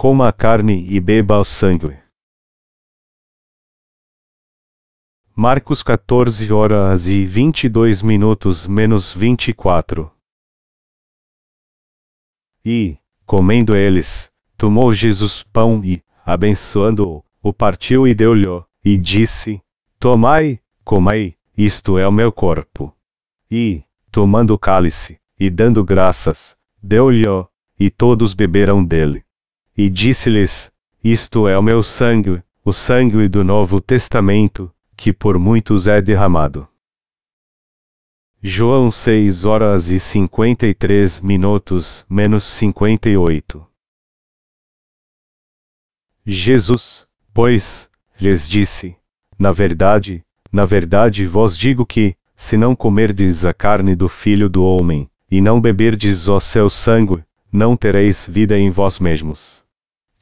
coma a carne e beba o sangue. Marcos 14 horas e 22 minutos menos 24. E, comendo eles, tomou Jesus pão e, abençoando-o, o partiu e deu-lhe, e disse: Tomai, comai, isto é o meu corpo. E, tomando o cálice, e dando graças, deu-lhe, e todos beberam dele. E disse-lhes: Isto é o meu sangue, o sangue do Novo Testamento, que por muitos é derramado. João 6 horas e 53 minutos menos 58. Jesus, pois, lhes disse: Na verdade, na verdade vos digo que, se não comerdes a carne do Filho do Homem, e não beberdes o seu sangue, não tereis vida em vós mesmos.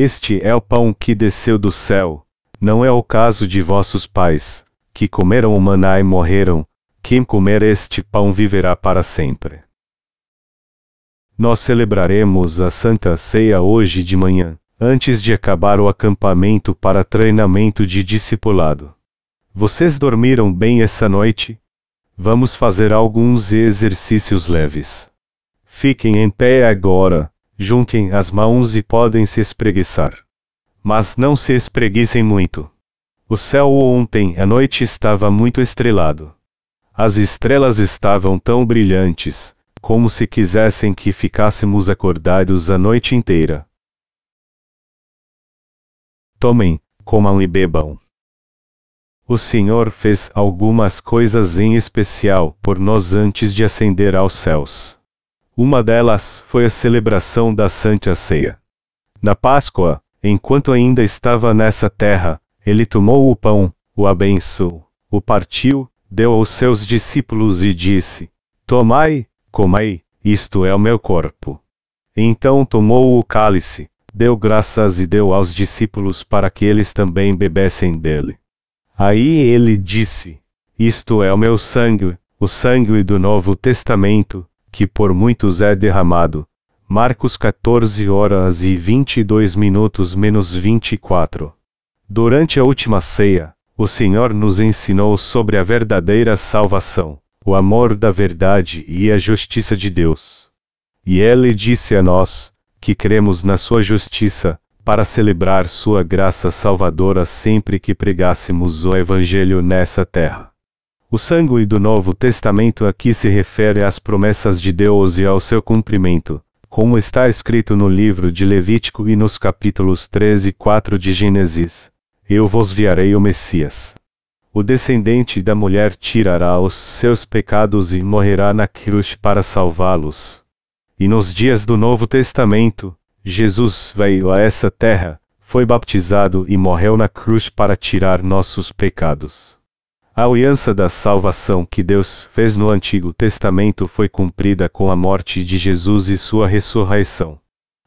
Este é o pão que desceu do céu, não é o caso de vossos pais, que comeram o maná e morreram, quem comer este pão viverá para sempre. Nós celebraremos a Santa Ceia hoje de manhã, antes de acabar o acampamento para treinamento de discipulado. Vocês dormiram bem essa noite? Vamos fazer alguns exercícios leves. Fiquem em pé agora, juntem as mãos e podem se espreguiçar. Mas não se espreguicem muito. O céu ontem à noite estava muito estrelado. As estrelas estavam tão brilhantes, como se quisessem que ficássemos acordados a noite inteira. Tomem, comam e bebam. O Senhor fez algumas coisas em especial por nós antes de ascender aos céus. Uma delas foi a celebração da Santa Ceia. Na Páscoa, enquanto ainda estava nessa terra, ele tomou o pão, o abençoou, o partiu, deu aos seus discípulos e disse: Tomai, comai, isto é o meu corpo. Então tomou o cálice, deu graças e deu aos discípulos para que eles também bebessem dele. Aí ele disse: Isto é o meu sangue, o sangue do Novo Testamento, que por muitos é derramado. Marcos 14 horas e 22 minutos menos 24. Durante a última ceia, o Senhor nos ensinou sobre a verdadeira salvação, o amor da verdade e a justiça de Deus. E Ele disse a nós, que cremos na Sua justiça, para celebrar Sua graça salvadora sempre que pregássemos o Evangelho nessa terra. O sangue do Novo Testamento aqui se refere às promessas de Deus e ao seu cumprimento, como está escrito no livro de Levítico e nos capítulos 13 e 4 de Gênesis eu vos viarei o Messias. O descendente da mulher tirará os seus pecados e morrerá na cruz para salvá-los. E nos dias do Novo Testamento, Jesus veio a essa terra, foi baptizado e morreu na cruz para tirar nossos pecados. A aliança da salvação que Deus fez no Antigo Testamento foi cumprida com a morte de Jesus e sua ressurreição.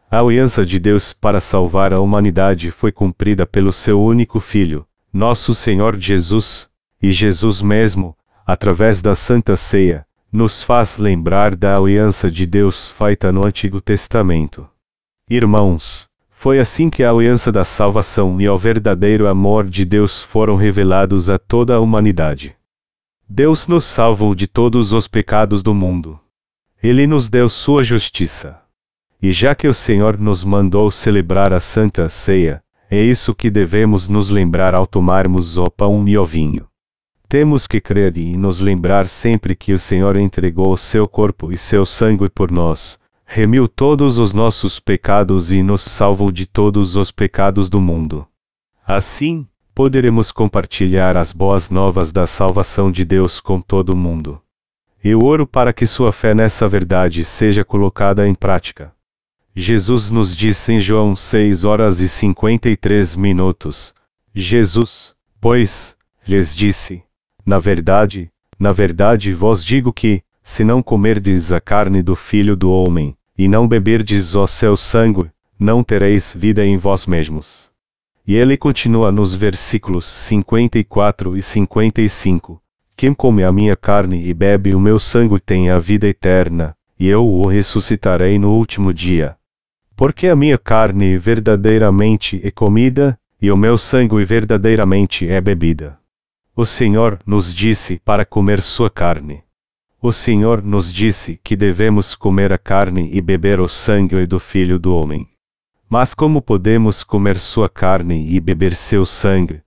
A aliança de Deus para salvar a humanidade foi cumprida pelo seu único Filho, nosso Senhor Jesus, e Jesus mesmo, através da Santa Ceia, nos faz lembrar da aliança de Deus feita no Antigo Testamento. Irmãos, foi assim que a aliança da salvação e o verdadeiro amor de Deus foram revelados a toda a humanidade. Deus nos salvou de todos os pecados do mundo. Ele nos deu sua justiça. E já que o Senhor nos mandou celebrar a Santa Ceia, é isso que devemos nos lembrar ao tomarmos o pão e o vinho. Temos que crer e nos lembrar sempre que o Senhor entregou seu corpo e seu sangue por nós, remiu todos os nossos pecados e nos salvou de todos os pecados do mundo. Assim, poderemos compartilhar as boas novas da salvação de Deus com todo o mundo. Eu oro para que sua fé nessa verdade seja colocada em prática. Jesus nos disse em João 6 horas e 53 minutos. Jesus, pois, lhes disse: Na verdade, na verdade vos digo que, se não comerdes a carne do Filho do Homem, e não beberdes o seu sangue, não tereis vida em vós mesmos. E ele continua nos versículos 54 e 55. Quem come a minha carne e bebe o meu sangue tem a vida eterna, e eu o ressuscitarei no último dia. Porque a minha carne verdadeiramente é comida, e o meu sangue verdadeiramente é bebida. O Senhor nos disse para comer sua carne. O Senhor nos disse que devemos comer a carne e beber o sangue do Filho do Homem. Mas como podemos comer sua carne e beber seu sangue?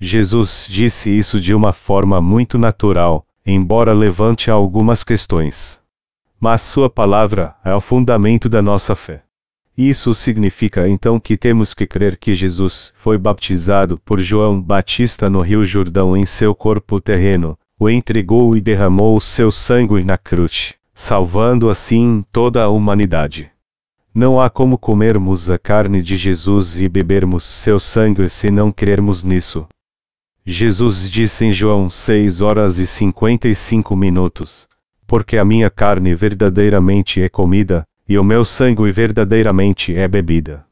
Jesus disse isso de uma forma muito natural, embora levante algumas questões. Mas sua palavra é o fundamento da nossa fé. Isso significa então que temos que crer que Jesus foi batizado por João Batista no Rio Jordão em seu corpo terreno, o entregou e derramou o seu sangue na cruz, salvando assim toda a humanidade. Não há como comermos a carne de Jesus e bebermos seu sangue se não crermos nisso. Jesus disse em João 6 horas e 55 minutos: Porque a minha carne verdadeiramente é comida, e o meu sangue verdadeiramente é bebida.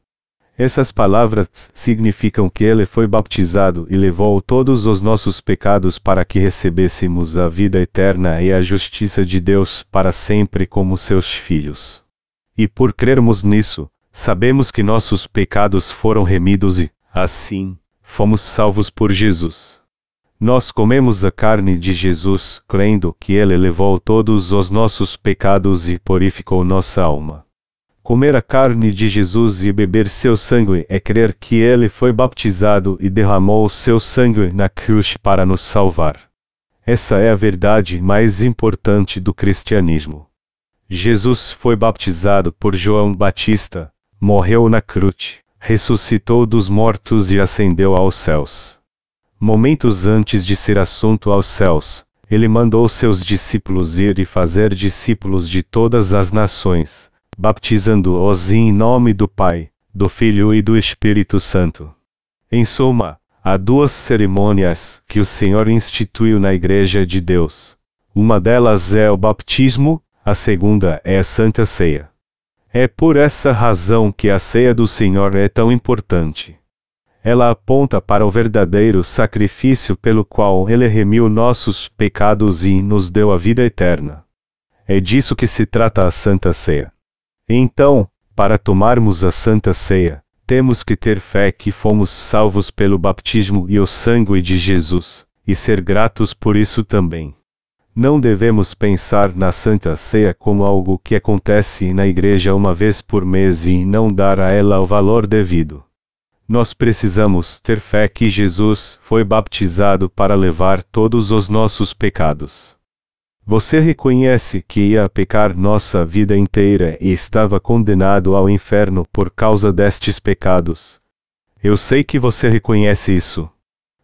Essas palavras significam que ele foi baptizado e levou todos os nossos pecados para que recebêssemos a vida eterna e a justiça de Deus para sempre como seus filhos. E por crermos nisso, sabemos que nossos pecados foram remidos e, assim, fomos salvos por Jesus. Nós comemos a carne de Jesus, crendo que ele levou todos os nossos pecados e purificou nossa alma. Comer a carne de Jesus e beber seu sangue é crer que ele foi baptizado e derramou seu sangue na cruz para nos salvar. Essa é a verdade mais importante do cristianismo. Jesus foi baptizado por João Batista, morreu na cruz, ressuscitou dos mortos e ascendeu aos céus. Momentos antes de ser assunto aos céus, ele mandou seus discípulos ir e fazer discípulos de todas as nações baptizando-os em nome do Pai, do Filho e do Espírito Santo. Em suma, há duas cerimônias que o Senhor instituiu na Igreja de Deus. Uma delas é o batismo, a segunda é a Santa Ceia. É por essa razão que a ceia do Senhor é tão importante. Ela aponta para o verdadeiro sacrifício pelo qual ele remiu nossos pecados e nos deu a vida eterna. É disso que se trata a Santa Ceia. Então, para tomarmos a Santa Ceia, temos que ter fé que fomos salvos pelo batismo e o sangue de Jesus, e ser gratos por isso também. Não devemos pensar na Santa Ceia como algo que acontece na igreja uma vez por mês e não dar a ela o valor devido. Nós precisamos ter fé que Jesus foi baptizado para levar todos os nossos pecados. Você reconhece que ia pecar nossa vida inteira e estava condenado ao inferno por causa destes pecados. Eu sei que você reconhece isso.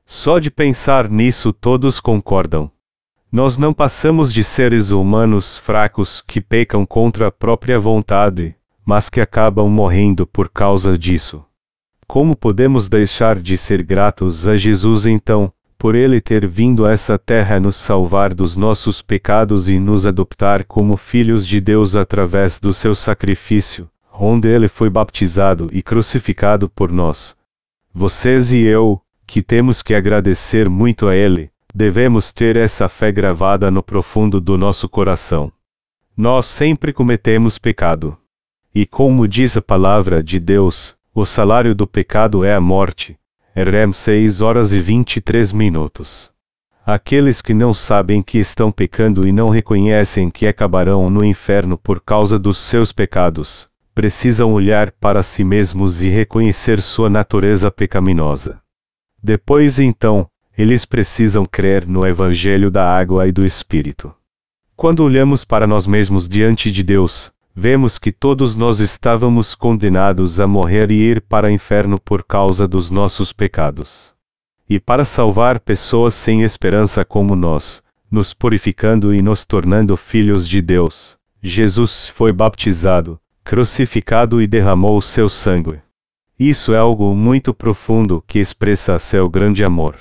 Só de pensar nisso todos concordam. Nós não passamos de seres humanos fracos que pecam contra a própria vontade, mas que acabam morrendo por causa disso. Como podemos deixar de ser gratos a Jesus então, por ele ter vindo a essa terra nos salvar dos nossos pecados e nos adoptar como filhos de Deus através do seu sacrifício, onde ele foi baptizado e crucificado por nós. Vocês e eu, que temos que agradecer muito a ele, devemos ter essa fé gravada no profundo do nosso coração. Nós sempre cometemos pecado. E como diz a palavra de Deus, o salário do pecado é a morte, Erem 6 horas e 23 minutos. Aqueles que não sabem que estão pecando e não reconhecem que acabarão no inferno por causa dos seus pecados, precisam olhar para si mesmos e reconhecer sua natureza pecaminosa. Depois então, eles precisam crer no Evangelho da água e do Espírito. Quando olhamos para nós mesmos diante de Deus, vemos que todos nós estávamos condenados a morrer e ir para o inferno por causa dos nossos pecados. E para salvar pessoas sem esperança como nós, nos purificando e nos tornando filhos de Deus, Jesus foi baptizado, crucificado e derramou seu sangue. Isso é algo muito profundo que expressa seu grande amor.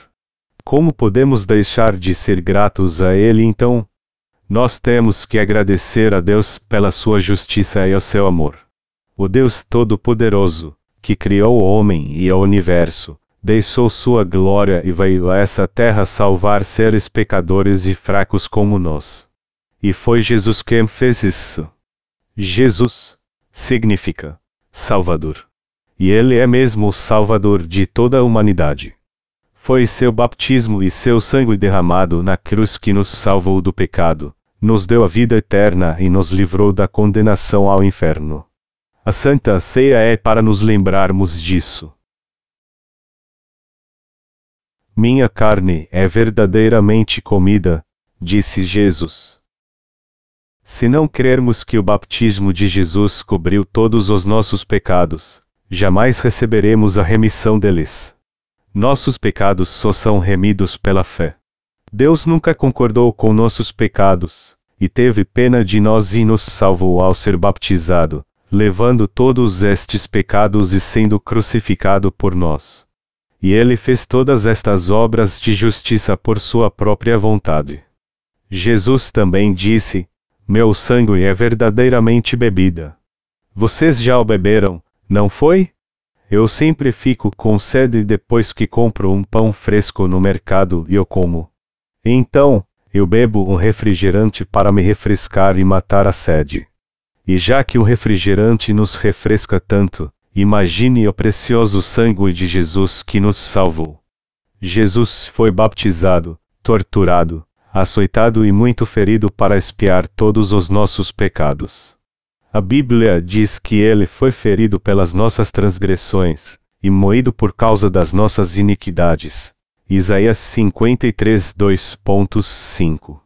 Como podemos deixar de ser gratos a Ele então? Nós temos que agradecer a Deus pela sua justiça e o seu amor. O Deus Todo-Poderoso, que criou o homem e o universo, deixou sua glória e veio a essa terra salvar seres pecadores e fracos como nós. E foi Jesus quem fez isso. Jesus significa Salvador. E ele é mesmo o Salvador de toda a humanidade. Foi seu batismo e seu sangue derramado na cruz que nos salvou do pecado, nos deu a vida eterna e nos livrou da condenação ao inferno. A Santa Ceia é para nos lembrarmos disso. Minha carne é verdadeiramente comida, disse Jesus. Se não crermos que o batismo de Jesus cobriu todos os nossos pecados, jamais receberemos a remissão deles. Nossos pecados só são remidos pela fé. Deus nunca concordou com nossos pecados, e teve pena de nós e nos salvou ao ser baptizado, levando todos estes pecados e sendo crucificado por nós. E ele fez todas estas obras de justiça por sua própria vontade. Jesus também disse: Meu sangue é verdadeiramente bebida. Vocês já o beberam, não foi? Eu sempre fico com sede depois que compro um pão fresco no mercado e o como. Então, eu bebo um refrigerante para me refrescar e matar a sede. E já que o refrigerante nos refresca tanto, imagine o precioso sangue de Jesus que nos salvou. Jesus foi baptizado, torturado, açoitado e muito ferido para expiar todos os nossos pecados. A Bíblia diz que ele foi ferido pelas nossas transgressões, e moído por causa das nossas iniquidades. Isaías 53, 2.5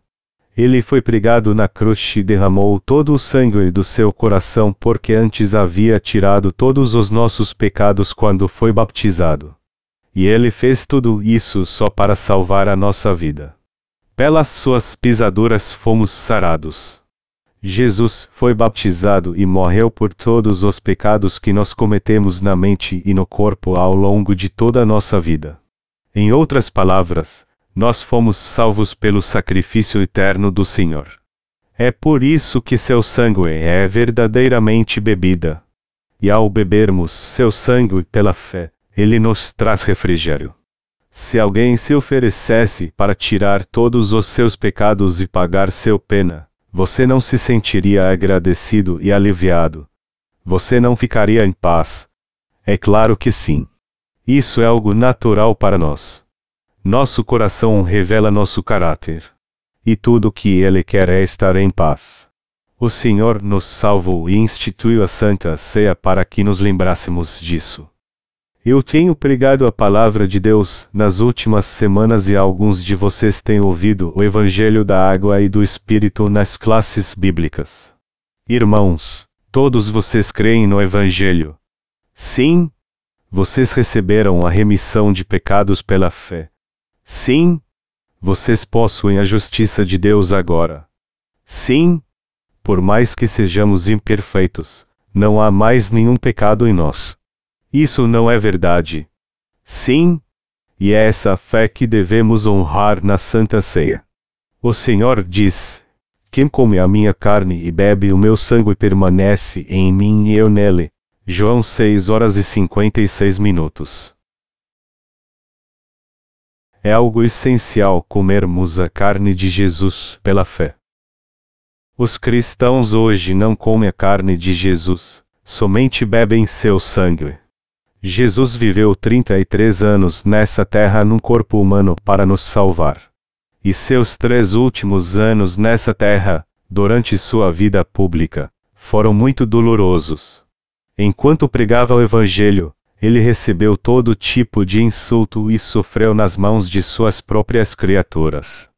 ele foi pregado na cruz e derramou todo o sangue do seu coração porque antes havia tirado todos os nossos pecados quando foi baptizado. E ele fez tudo isso só para salvar a nossa vida. Pelas suas pisaduras fomos sarados. Jesus foi baptizado e morreu por todos os pecados que nós cometemos na mente e no corpo ao longo de toda a nossa vida. Em outras palavras, nós fomos salvos pelo sacrifício eterno do Senhor. É por isso que seu sangue é verdadeiramente bebida. E ao bebermos seu sangue pela fé, ele nos traz refrigério. Se alguém se oferecesse para tirar todos os seus pecados e pagar seu pena, você não se sentiria agradecido e aliviado. Você não ficaria em paz. É claro que sim. Isso é algo natural para nós. Nosso coração revela nosso caráter. E tudo o que Ele quer é estar em paz. O Senhor nos salvou e instituiu a Santa Ceia para que nos lembrássemos disso. Eu tenho pregado a palavra de Deus nas últimas semanas e alguns de vocês têm ouvido o Evangelho da Água e do Espírito nas classes bíblicas. Irmãos, todos vocês creem no Evangelho? Sim? Vocês receberam a remissão de pecados pela fé. Sim, vocês possuem a justiça de Deus agora. Sim, por mais que sejamos imperfeitos, não há mais nenhum pecado em nós. Isso não é verdade. Sim, e é essa fé que devemos honrar na Santa Ceia. O Senhor diz: Quem come a minha carne e bebe o meu sangue permanece em mim e eu nele. João 6 horas e 56 minutos. É algo essencial comermos a carne de Jesus pela fé. Os cristãos hoje não comem a carne de Jesus, somente bebem seu sangue. Jesus viveu 33 anos nessa terra num corpo humano para nos salvar. E seus três últimos anos nessa terra, durante sua vida pública, foram muito dolorosos. Enquanto pregava o Evangelho, ele recebeu todo tipo de insulto e sofreu nas mãos de suas próprias criaturas.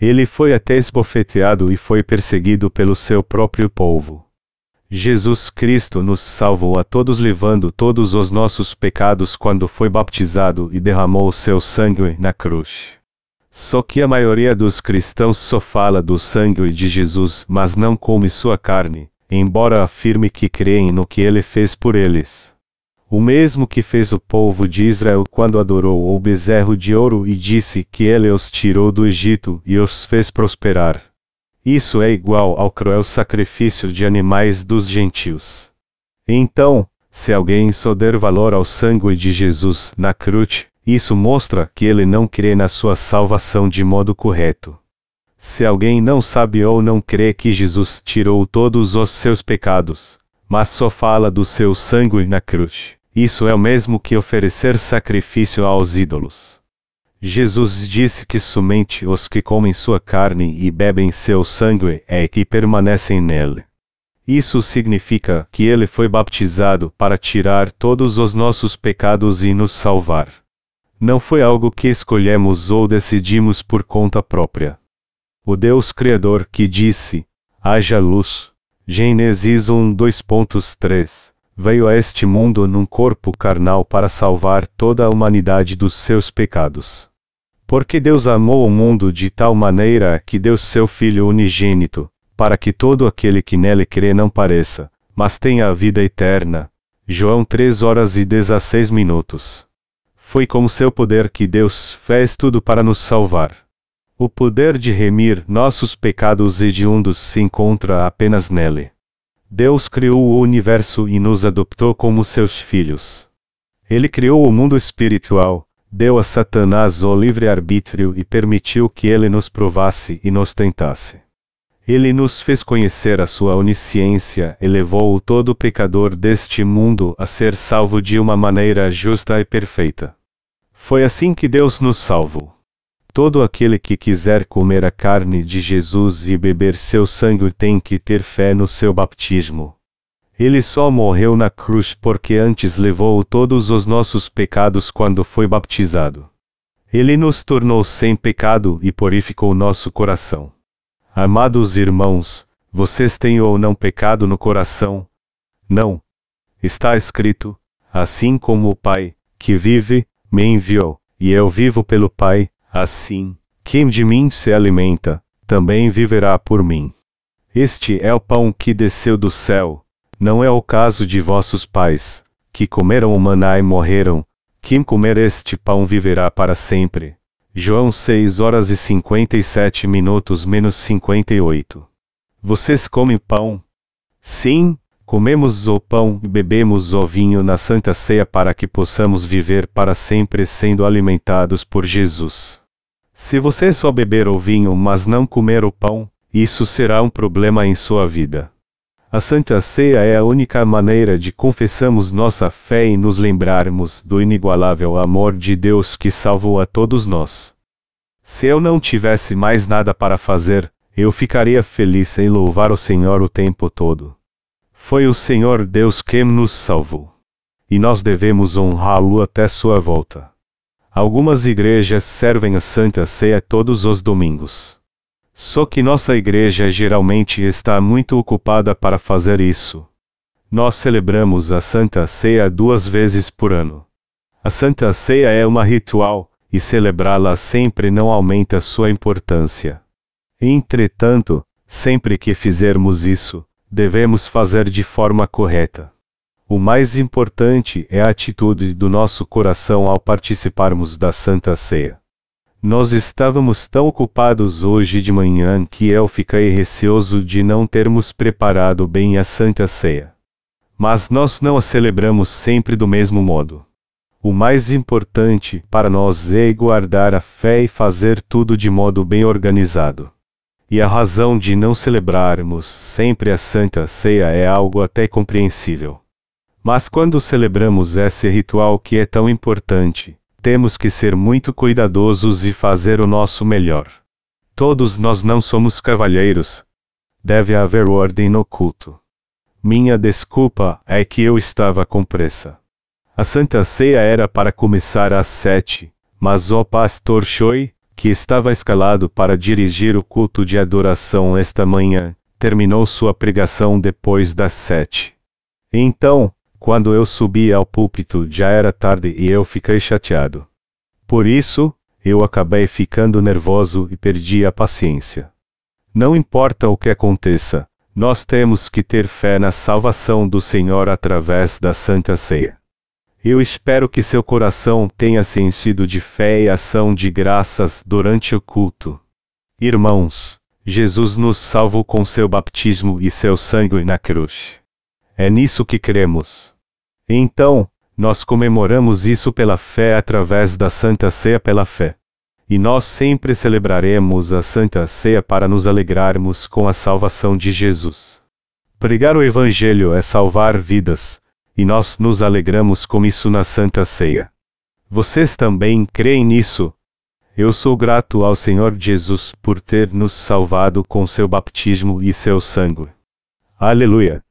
Ele foi até esbofeteado e foi perseguido pelo seu próprio povo. Jesus Cristo nos salvou a todos levando todos os nossos pecados quando foi baptizado e derramou seu sangue na cruz. Só que a maioria dos cristãos só fala do sangue de Jesus, mas não come sua carne, embora afirme que creem no que ele fez por eles. O mesmo que fez o povo de Israel quando adorou o bezerro de ouro e disse que ele os tirou do Egito e os fez prosperar. Isso é igual ao cruel sacrifício de animais dos gentios. Então, se alguém só der valor ao sangue de Jesus na cruz, isso mostra que ele não crê na sua salvação de modo correto. Se alguém não sabe ou não crê que Jesus tirou todos os seus pecados, mas só fala do seu sangue na cruz, isso é o mesmo que oferecer sacrifício aos ídolos. Jesus disse que somente os que comem sua carne e bebem seu sangue é que permanecem nele. Isso significa que ele foi baptizado para tirar todos os nossos pecados e nos salvar. Não foi algo que escolhemos ou decidimos por conta própria. O Deus Criador que disse: haja luz. Gênesis 1 2.3 veio a este mundo num corpo carnal para salvar toda a humanidade dos seus pecados. Porque Deus amou o mundo de tal maneira que deu seu Filho unigênito, para que todo aquele que nele crê não pareça, mas tenha a vida eterna. João 3 horas e 16 minutos. Foi com seu poder que Deus fez tudo para nos salvar. O poder de remir nossos pecados hediondos se encontra apenas nele. Deus criou o universo e nos adoptou como seus filhos. Ele criou o mundo espiritual, deu a Satanás o livre-arbítrio e permitiu que ele nos provasse e nos tentasse. Ele nos fez conhecer a sua onisciência e levou todo pecador deste mundo a ser salvo de uma maneira justa e perfeita. Foi assim que Deus nos salvou. Todo aquele que quiser comer a carne de Jesus e beber seu sangue tem que ter fé no seu baptismo. Ele só morreu na cruz porque antes levou todos os nossos pecados quando foi baptizado. Ele nos tornou sem pecado e purificou nosso coração. Amados irmãos, vocês têm ou não pecado no coração? Não. Está escrito: Assim como o Pai, que vive, me enviou, e eu vivo pelo Pai, assim, quem de mim se alimenta, também viverá por mim. Este é o pão que desceu do céu, não é o caso de vossos pais, que comeram o maná e morreram, quem comer este pão viverá para sempre. João 6 horas e 57 minutos menos 58. Vocês comem pão? Sim, comemos o pão e bebemos o vinho na Santa Ceia para que possamos viver para sempre sendo alimentados por Jesus. Se você só beber o vinho mas não comer o pão, isso será um problema em sua vida. A Santa Ceia é a única maneira de confessarmos nossa fé e nos lembrarmos do inigualável amor de Deus que salvou a todos nós. Se eu não tivesse mais nada para fazer, eu ficaria feliz em louvar o Senhor o tempo todo. Foi o Senhor Deus quem nos salvou. E nós devemos honrá-lo até sua volta. Algumas igrejas servem a Santa Ceia todos os domingos. Só que nossa igreja geralmente está muito ocupada para fazer isso. Nós celebramos a Santa Ceia duas vezes por ano. A Santa Ceia é uma ritual, e celebrá-la sempre não aumenta sua importância. Entretanto, sempre que fizermos isso, devemos fazer de forma correta. O mais importante é a atitude do nosso coração ao participarmos da Santa Ceia. Nós estávamos tão ocupados hoje de manhã que eu fiquei receoso de não termos preparado bem a Santa Ceia. Mas nós não a celebramos sempre do mesmo modo. O mais importante para nós é guardar a fé e fazer tudo de modo bem organizado. E a razão de não celebrarmos sempre a Santa Ceia é algo até compreensível. Mas quando celebramos esse ritual que é tão importante, temos que ser muito cuidadosos e fazer o nosso melhor. Todos nós não somos cavalheiros. Deve haver ordem no culto. Minha desculpa é que eu estava com pressa. A Santa Ceia era para começar às sete, mas o pastor Choi, que estava escalado para dirigir o culto de adoração esta manhã, terminou sua pregação depois das sete. Então, quando eu subi ao púlpito já era tarde e eu fiquei chateado. Por isso, eu acabei ficando nervoso e perdi a paciência. Não importa o que aconteça, Nós temos que ter fé na salvação do Senhor através da Santa Ceia. Eu espero que seu coração tenha se enchido de fé e ação de graças durante o culto. Irmãos, Jesus nos salvou com seu batismo e seu sangue na cruz. É nisso que cremos. Então, nós comemoramos isso pela fé através da Santa Ceia pela fé. E nós sempre celebraremos a Santa Ceia para nos alegrarmos com a salvação de Jesus. Pregar o Evangelho é salvar vidas, e nós nos alegramos com isso na Santa Ceia. Vocês também creem nisso? Eu sou grato ao Senhor Jesus por ter nos salvado com seu batismo e seu sangue. Aleluia!